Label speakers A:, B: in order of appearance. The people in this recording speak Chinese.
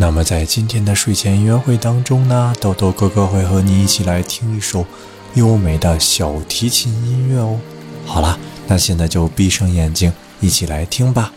A: 那么在今天的睡前音乐会当中呢，豆豆哥哥会和你一起来听一首优美的小提琴音乐哦。好了，那现在就闭上眼睛，一起来听吧。